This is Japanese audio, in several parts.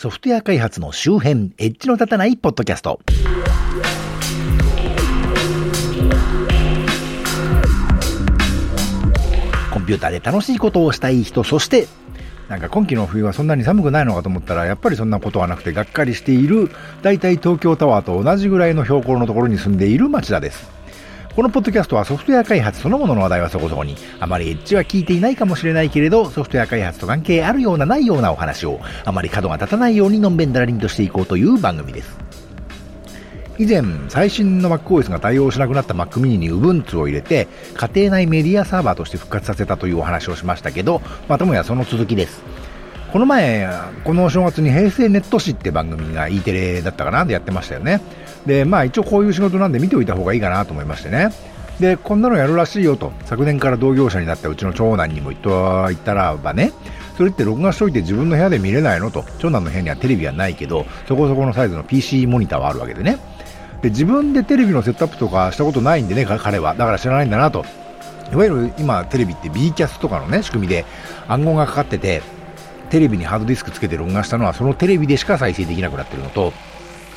ソフトウェア開発の周辺、エッジの立たないポッドキャスト。コンピューターで楽しいことをしたい人、そして、なんか今季の冬はそんなに寒くないのかと思ったら、やっぱりそんなことはなくてがっかりしている、だいたい東京タワーと同じぐらいの標高のところに住んでいる町田です。このポッドキャストはソフトウェア開発そのものの話題はそこそこに、あまりエッジは聞いていないかもしれないけれど、ソフトウェア開発と関係あるようなないようなお話を、あまり角が立たないようにのんべんだらりんとしていこうという番組です。以前、最新の MacOS が対応しなくなった Mac mini に Ubuntu を入れて、家庭内メディアサーバーとして復活させたというお話をしましたけど、またもやその続きです。この前、この正月に平成ネット誌って番組が E テレだったかなでやってましたよね。で、まあ一応こういう仕事なんで見ておいた方がいいかなと思いましてね。で、こんなのやるらしいよと、昨年から同業者になったうちの長男にも言った言ったらばね、それって録画しといて自分の部屋で見れないのと、長男の部屋にはテレビはないけど、そこそこのサイズの PC モニターはあるわけでね。で、自分でテレビのセットアップとかしたことないんでね、彼は。だから知らないんだなと。いわゆる今テレビって B キャスとかのね、仕組みで暗号がかかってて、テレビにハードディスクつけて録画したのはそのテレビでしか再生できなくなってるのと、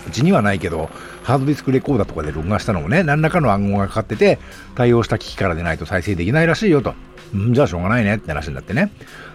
うちにはないけど、ハードディスクレコーダーとかで録画したのもね、何らかの暗号がかかってて、対応した機器からでないと再生できないらしいよと。んじゃあしょうがないねって話になってね。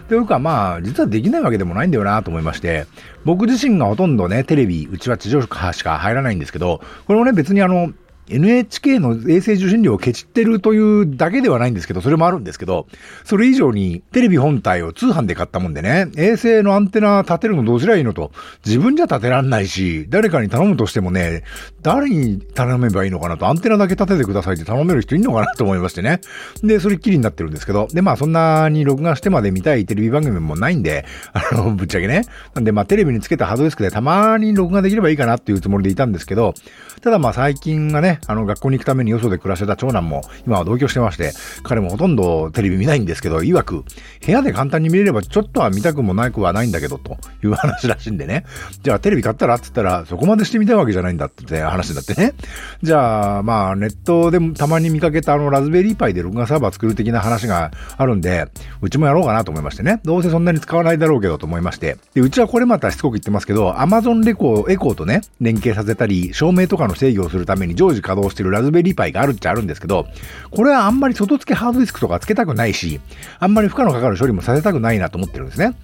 というかまあ、実はできないわけでもないんだよなと思いまして、僕自身がほとんどね、テレビ、うちは地上波しか入らないんですけど、これもね、別にあの、NHK の衛星受信料をケチってるというだけではないんですけど、それもあるんですけど、それ以上にテレビ本体を通販で買ったもんでね、衛星のアンテナ立てるのどうすりゃいいのと、自分じゃ立てらんないし、誰かに頼むとしてもね、誰に頼めばいいのかなと、アンテナだけ立ててくださいって頼める人いるのかなと思いましてね。で、それっきりになってるんですけど、で、まあそんなに録画してまで見たいテレビ番組もないんで、あの、ぶっちゃけね。なんでまあテレビにつけたハードディスクでたまに録画できればいいかなっていうつもりでいたんですけど、ただまあ最近がね、あの、学校に行くためによそで暮らしてた長男も、今は同居してまして、彼もほとんどテレビ見ないんですけど、曰く、部屋で簡単に見れればちょっとは見たくもなくはないんだけど、という話らしいんでね。じゃあテレビ買ったら？って言ったら、そこまでしてみたいわけじゃないんだって話になってね。じゃあ、まあ、ネットでたまに見かけたあの、ラズベリーパイで録画サーバー作る的な話があるんで、うちもやろうかなと思いましてね。どうせそんなに使わないだろうけどと思いまして。で、うちはこれまたしつこく言ってますけど、Amazon レコー、エコーとね、連携させたり、照明とかの制御をするために常時稼働してるラズベリーパイがあるっちゃあるんですけど、これはあんまり外付けハードディスクとか付けたくないし、あんまり負荷のかかる処理もさせたくないなと思ってるんですね。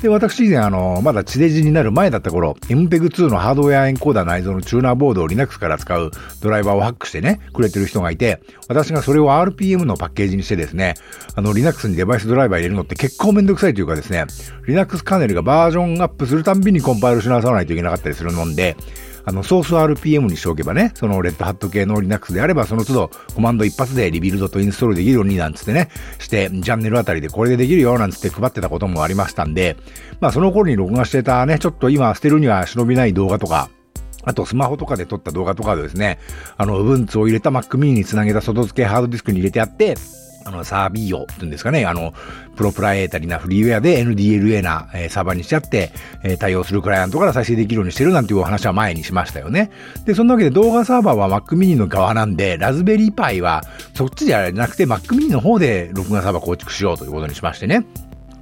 で、私以前あの、まだ地デジになる前だった頃、MPEG2 のハードウェアエンコーダー内蔵のチューナーボードを Linux から使うドライバーをハックしてね、くれてる人がいて、私がそれを RPM のパッケージにしてですね、あの、Linux にデバイスドライバー入れるのって結構めんどくさいというかですね、Linux カーネルがバージョンアップするたんびにコンパイルし直さないといけなかったりするもんで、あの、ソース RPM にしておけばね、そのレッドハット系の Linux であれば、その都度コマンド一発でリビルドとインストールできるようになんつってね、して、チャンネルあたりでこれでできるよなんつって配ってたこともありましたんで、まあその頃に録画してたね、ちょっと今捨てるには忍びない動画とか、あと、スマホとかで撮った動画とかでですね、あの、Ubuntu を入れた Mac mini につなげた外付けハードディスクに入れてあって、あの、サービーオっていうんですかね、あの、プロプライエータリなフリーウェアで NDLA な、えー、サーバーにしちゃって、えー、対応するクライアントから再生できるようにしてるなんていうお話は前にしましたよね。で、そんなわけで動画サーバーは Mac mini の側なんで、ラズベリーパイはそっちじゃなくて Mac mini の方で録画サーバー構築しようということにしましてね。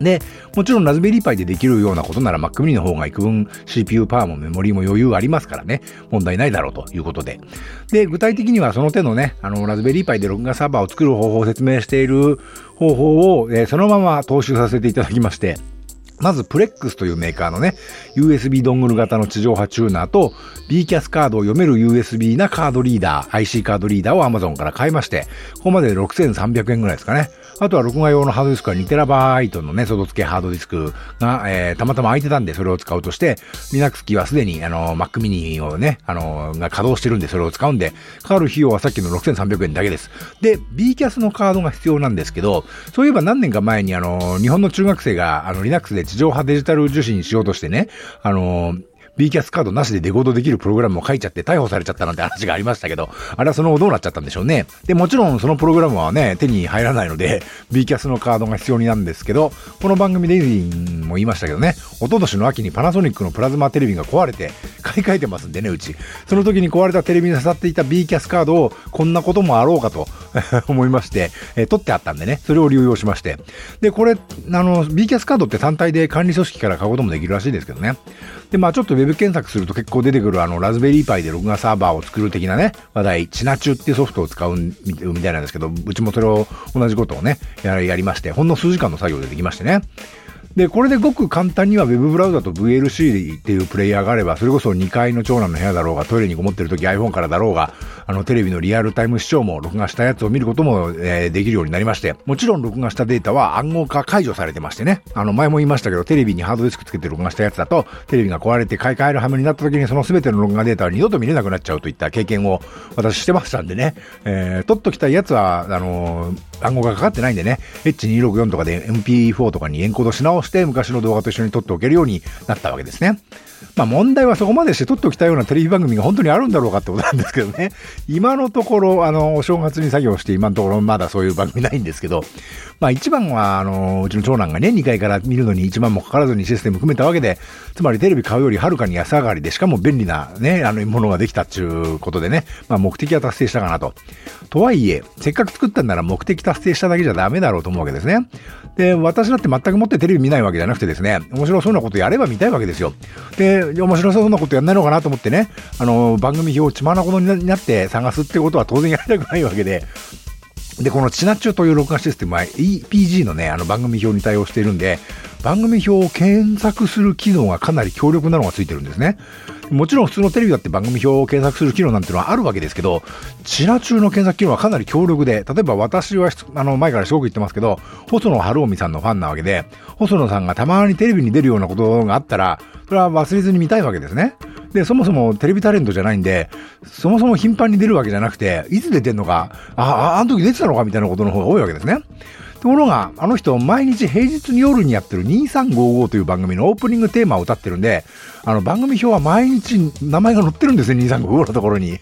で、もちろんラズベリーパイでできるようなことなら Mac mini の方が幾分 CPU パワーもメモリーも余裕ありますからね、問題ないだろうということで。で、具体的にはその手のね、あの、ラズベリーパイで録画サーバーを作る方法を説明している方法を、えー、そのまま踏襲させていただきまして、まず、プレックスというメーカーのね、USB ドングル型の地上波チューナーと、B キャスカードを読める USB なカードリーダー、IC カードリーダーを Amazon から買いまして、ここまで6300円ぐらいですかね。あとは録画用のハードディスクは 2TB のね、外付けハードディスクが、えー、たまたま空いてたんでそれを使おうとして、Linux 機はすでに、あの、Mac mini をね、あの、が稼働してるんでそれを使うんで、かかる費用はさっきの6300円だけです。で、BCAS のカードが必要なんですけど、そういえば何年か前にあの、日本の中学生があの、Linux で地上波デジタル受信しようとしてね、あの、B キャスカードなしでデコードできるプログラムを書いちゃって逮捕されちゃったなんて話がありましたけど、あれはその後どうなっちゃったんでしょうね。で、もちろんそのプログラムはね、手に入らないので、B キャスのカードが必要になるんですけど、この番組でも言いましたけどね、一昨年の秋にパナソニックのプラズマテレビが壊れて、買い替えてますんでね、うち。その時に壊れたテレビに刺さっていた B キャスカードを、こんなこともあろうかと 思いまして、えー、取ってあったんでね、それを流用しまして。で、これ、あの、B キャスカードって単体で管理組織から買うこともできるらしいですけどね。で、まあちょっとウブ検索すると結構出てくるあの、ラズベリーパイで録画サーバーを作る的なね、話題、チナチュっていうソフトを使うみたいなんですけど、うちもそれを同じことをね、やりまして、ほんの数時間の作業でできましてね。で、これでごく簡単には Web ブラウザと VLC っていうプレイヤーがあれば、それこそ2階の長男の部屋だろうが、トイレにこもってる時 iPhone からだろうが、あのテレビのリアルタイム視聴も録画したやつを見ることも、えー、できるようになりまして、もちろん録画したデータは暗号化解除されてましてね、あの前も言いましたけど、テレビにハードディスクつけて録画したやつだと、テレビが壊れて買い替えるはめになった時にその全ての録画データは二度と見れなくなっちゃうといった経験を私してましたんでね、えー、取っときたいやつは、あのー暗号がかかってないんでね、H264 とかで MP4 とかにエンコードし直して昔の動画と一緒に撮っておけるようになったわけですね。まあ問題はそこまでして撮っておきたいようなテレビ番組が本当にあるんだろうかってことなんですけどね。今のところ、あの、お正月に作業して今のところまだそういう番組ないんですけど、まあ一番は、あの、うちの長男がね、2階から見るのに1万もかからずにシステム組めたわけで、つまりテレビ買うよりはるかに安上がりで、しかも便利なね、あの、ものができたっていうことでね、まあ目的は達成したかなと。とはいえ、せっかく作ったんなら目的達成しただけじゃダメだろうと思うわけですね。で、私だって全くもってテレビ見ないわけじゃなくてですね、面白そうなことやれば見たいわけですよ。で、面白そうなことやんないのかなと思ってね、あの、番組表を血まなことになって探すってことは当然やりたくないわけで、で、このチナチュという録画システムは EPG のね、あの番組表に対応しているんで、番組表を検索する機能がかなり強力なのがついてるんですね。もちろん普通のテレビだって番組表を検索する機能なんてのはあるわけですけど、チラ中の検索機能はかなり強力で、例えば私は、あの、前からすごく言ってますけど、細野晴臣さんのファンなわけで、細野さんがたまにテレビに出るようなことがあったら、それは忘れずに見たいわけですね。で、そもそもテレビタレントじゃないんで、そもそも頻繁に出るわけじゃなくて、いつ出てんのか、あ、あの時出てたのかみたいなことの方が多いわけですね。ところが、あの人、毎日平日に夜にやってる2355という番組のオープニングテーマを歌ってるんで、あの番組表は毎日名前が載ってるんですね、2355のところに。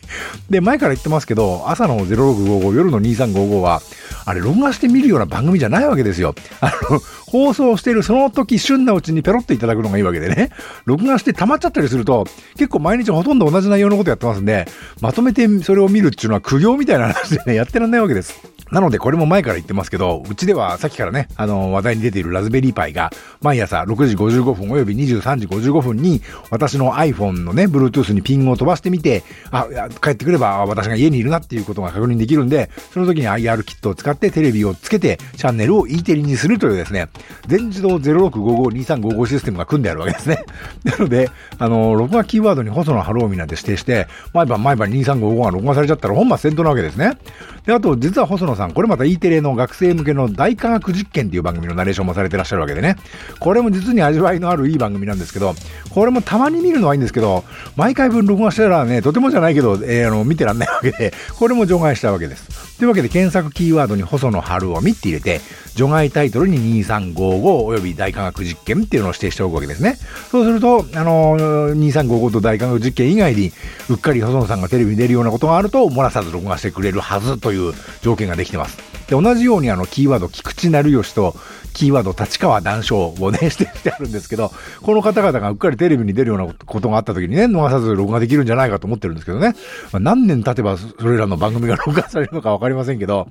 で、前から言ってますけど、朝の0655、夜の2355は、あれ、録画して見るような番組じゃないわけですよ。あの、放送しているその時旬なうちにペロっていただくのがいいわけでね。録画して溜まっちゃったりすると、結構毎日ほとんど同じ内容のことやってますんで、まとめてそれを見るっていうのは苦行みたいな話でね、やってらんないわけです。なので、これも前から言ってますけど、うちではさっきからね、あの、話題に出ているラズベリーパイが、毎朝6時55分および23時55分に、私の iPhone のね、Bluetooth にピンを飛ばしてみて、あ、帰ってくれば私が家にいるなっていうことが確認できるんで、その時に IR キットを使ってテレビをつけて、チャンネルを E テレにするというですね、全自動06552355システムが組んであるわけですね。なので、あの、録画キーワードに細野晴臣なんて指定して、毎晩毎晩2355が録画されちゃったら本末転倒なわけですね。で、あと、実は細野さん、これまた E テレの学生向けの大科学実験っていう番組のナレーションもされてらっしゃるわけでね。これも実に味わいのあるいい番組なんですけど、これもたまに見るのはいいんですけど、毎回分録画したらね、とてもじゃないけど、えー、あの、見てらんないわけで、これも除外したわけです。というわけで、検索キーワードに細野春を見って入れて、除外タイトルに2355および大科学実験っていうのを指定しておくわけですね。そうすると、あの2355と大科学実験以外に、うっかり細野さんがテレビに出るようなことがあると、漏らさず録画してくれるはずという条件ができてます。で、同じようにあの、キーワード、菊池成吉と、キーワード、立川談笑をね、してしてあるんですけど、この方々がうっかりテレビに出るようなことがあった時にね、逃さず録画できるんじゃないかと思ってるんですけどね。まあ、何年経てばそれらの番組が録画されるのかわかりませんけど、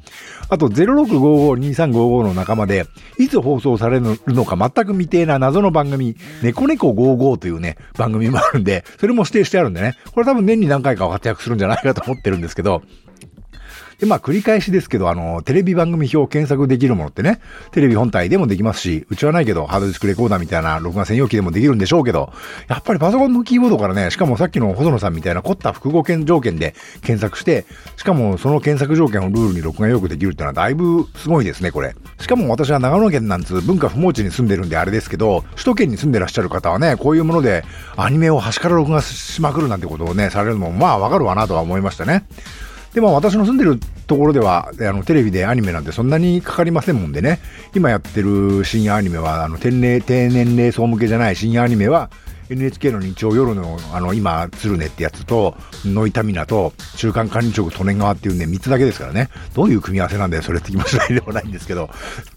あと0655-2355の仲間で、いつ放送されるのか全く未定な謎の番組、猫猫55というね、番組もあるんで、それも指定してあるんでね、これ多分年に何回か活躍するんじゃないかと思ってるんですけど、で、まあ繰り返しですけど、あの、テレビ番組表を検索できるものってね、テレビ本体でもできますし、うちはないけど、ハードディスクレコーダーみたいな録画専用機でもできるんでしょうけど、やっぱりパソコンのキーボードからね、しかもさっきの細野さんみたいな凝った複合件条件で検索して、しかもその検索条件をルールに録画よくできるってのはだいぶすごいですね、これ。しかも私は長野県なんつう文化不毛地に住んでるんであれですけど、首都圏に住んでらっしゃる方はね、こういうものでアニメを端から録画しまくるなんてことをね、されるのもまあわかるわなとは思いましたね。でも私の住んでるところでは、あの、テレビでアニメなんてそんなにかかりませんもんでね、今やってる深夜アニメは、あの、天然、低年齢層向けじゃない深夜アニメは、NHK の日曜夜の、あの、今、鶴根ってやつと、ノイタミナと、中間管理職利根川っていうね、3つだけですからね。どういう組み合わせなんだよ、それって気持ちないでもないんですけど、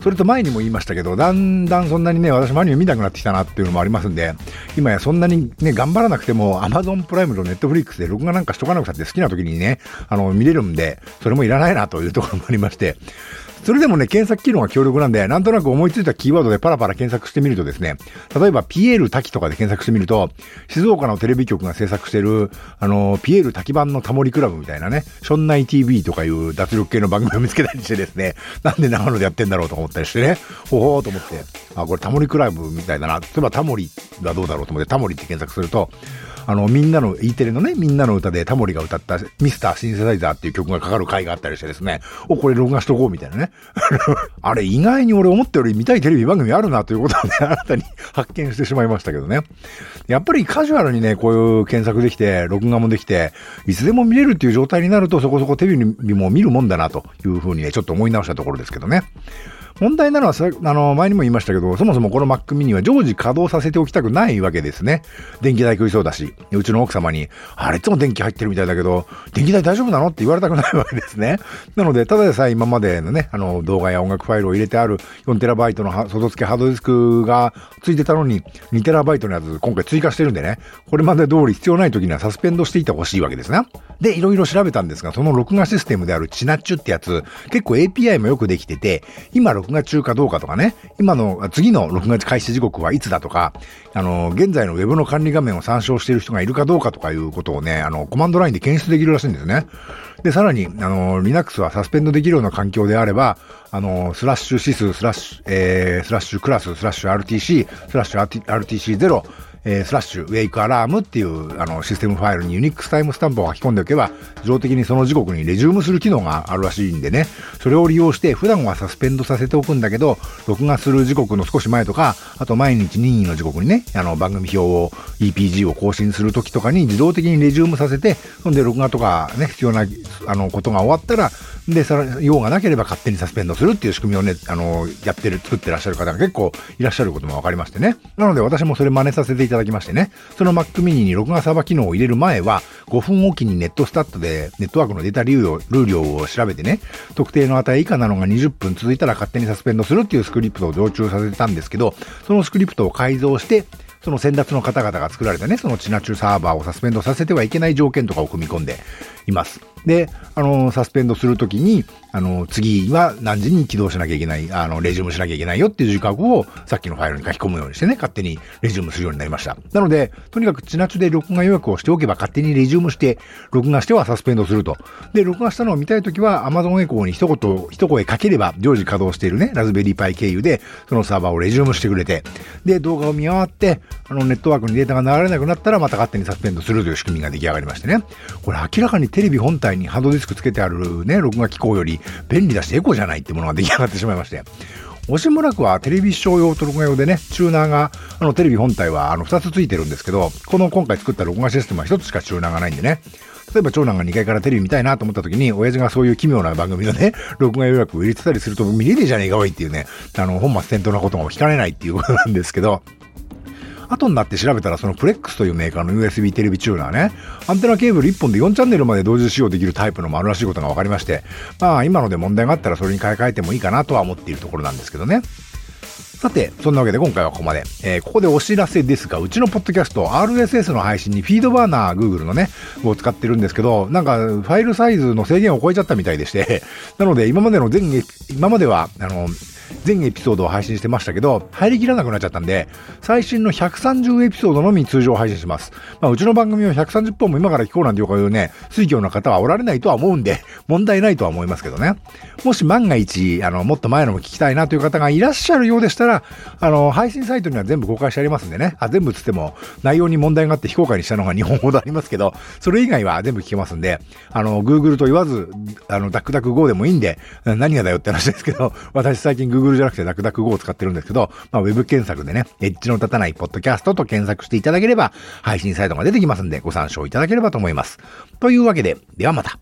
それと前にも言いましたけど、だんだんそんなにね、私もアニメ見なくなってきたなっていうのもありますんで、今やそんなにね、頑張らなくても、Amazon プライムと Netflix で録画なんかしとかなくたって好きな時にね、あの、見れるんで、それもいらないなというところもありまして、それでもね、検索機能が強力なんで、なんとなく思いついたキーワードでパラパラ検索してみるとですね、例えばピエール滝とかで検索してみると、静岡のテレビ局が制作してる、あの、ピエール滝版のタモリクラブみたいなね、ションナイ TV とかいう脱力系の番組を見つけたりしてですね、なんで長野でやってんだろうと思ったりしてね、ほほーと思って、あ、これタモリクラブみたいだな。例えばタモリはどうだろうと思って、タモリって検索すると、あの、みんなの、E テレのね、みんなの歌でタモリが歌ったミスターシンセサイザーっていう曲がかかる回があったりしてですね、お、これ録画しとこうみたいなね。あれ、意外に俺思ったより見たいテレビ番組あるなということをね、新たに発見してしまいましたけどね。やっぱりカジュアルにね、こういう検索できて、録画もできて、いつでも見れるっていう状態になると、そこそこテレビも見るもんだなというふうにね、ちょっと思い直したところですけどね。問題なのはあの、前にも言いましたけど、そもそもこの Mac mini は常時稼働させておきたくないわけですね。電気代食いそうだし、うちの奥様に、あれいつも電気入ってるみたいだけど、電気代大丈夫なのって言われたくないわけですね。なので、ただでさえ今までのね、あの、動画や音楽ファイルを入れてある 4TB の外付けハードディスクがついてたのに、2TB のやつ今回追加してるんでね、これまで通り必要ない時にはサスペンドしていてほしいわけですね。で、いろいろ調べたんですが、その録画システムであるチナッチュってやつ、結構 API もよくできてて、今録画中かどうかとかね、今の、次の録画開始時刻はいつだとか、あの、現在の Web の管理画面を参照している人がいるかどうかとかいうことをね、あの、コマンドラインで検出できるらしいんですね。で、さらに、あの、Linux はサスペンドできるような環境であれば、あの、スラッシュ sys、スラッシュ、えー、スラッシュ class、スラッシュ RTC、スラッシュ RTC0、えー、スラッシュ、 wakealarm っていう、あの、システムファイルに Unix タイムスタンプを書き込んでおけば、自動的にその時刻にレジュームする機能があるらしいんでね、それを利用して、普段はサスペンドさせておくんだけど、録画する時刻の少し前とか、あと毎日任意の時刻にね、あの、番組表を、EPG を更新するときとかに自動的にレジュームさせて、そんで録画とかね、必要な、あの、ことが終わったら、で、その用がなければ勝手にサスペンドするっていう仕組みをね、あの、やってる、作ってらっしゃる方が結構いらっしゃることも分かりましてね。なので私もそれ真似させていただきましてね、その Mac mini に録画サーバー機能を入れる前は、5分おきにネットスタットでネットワークのデータ流量、ルー量を調べてね、特定の値以下なのが20分続いたら勝手にサスペンドするっていうスクリプトを常駐させてたんですけど、そのスクリプトを改造して、その先達の方々が作られたね、そのチナチューサーバーをサスペンドさせてはいけない条件とかを組み込んでいます。で、あの、サスペンドするときに、あの、次は何時に起動しなきゃいけない、あの、レジュームしなきゃいけないよっていう時間をさっきのファイルに書き込むようにしてね、勝手にレジュームするようになりました。なので、とにかくチナチュで録画予約をしておけば勝手にレジュームして、録画してはサスペンドすると。で、録画したのを見たいときは Amazon エコーに一言、一声かければ常時稼働しているね、ラズベリーパイ経由で、そのサーバーをレジュームしてくれて、で、動画を見終わって、あの、ネットワークにデータが流れなくなったらまた勝手にサスペンドするという仕組みが出来上がりましてね。これ明らかにテレビ本体にハードディスクつけてあるね、録画機構より便利だしエコじゃないってものが出来上がってしまいまして。押村区はテレビ視聴用と録画用でね、チューナーが、あのテレビ本体はあの2つついてるんですけど、この今回作った録画システムは1つしかチューナーがないんでね。例えば長男が2階からテレビ見たいなと思った時に、親父がそういう奇妙な番組のね、録画予約を入れてたりすると見れねえじゃねえかおいっていうね、あの、本末転倒なことが起きかねないっていうことなんですけど、後になって調べたらそのプレックスというメーカーの USB テレビチューナーね、アンテナケーブル1本で4チャンネルまで同時使用できるタイプのもあるらしいことが分かりまして、まあ今ので問題があったらそれに買い替えてもいいかなとは思っているところなんですけどね。さて、そんなわけで今回はここまで。えー、ここでお知らせですが、うちのポッドキャスト、RSS の配信にフィードバーナー Google のね、を使ってるんですけど、なんかファイルサイズの制限を超えちゃったみたいでして、なので今までの全、今までは、あの、全エピソードを配信してましたけど、入りきらなくなっちゃったんで、最新の130エピソードのみ通常配信します。まあ、うちの番組を130本も今から聞こうなんていうね、水教の方はおられないとは思うんで、問題ないとは思いますけどね。もし万が一、あの、もっと前のも聞きたいなという方がいらっしゃるようでしたら、あの、配信サイトには全部公開してありますんでね。あ、全部つっても、内容に問題があって非公開にしたのが2本ほどありますけど、それ以外は全部聞けますんで、あの、Google と言わず、あの、ダックダック Go でもいいんで、何がだよって話ですけど、私最近 Google Google じゃなくてダクダク Go を使ってるんですけど、まあ、ウェブ検索でね、エッジの立たないポッドキャストと検索していただければ、配信サイトが出てきますんで、ご参照いただければと思います。というわけで、ではまた。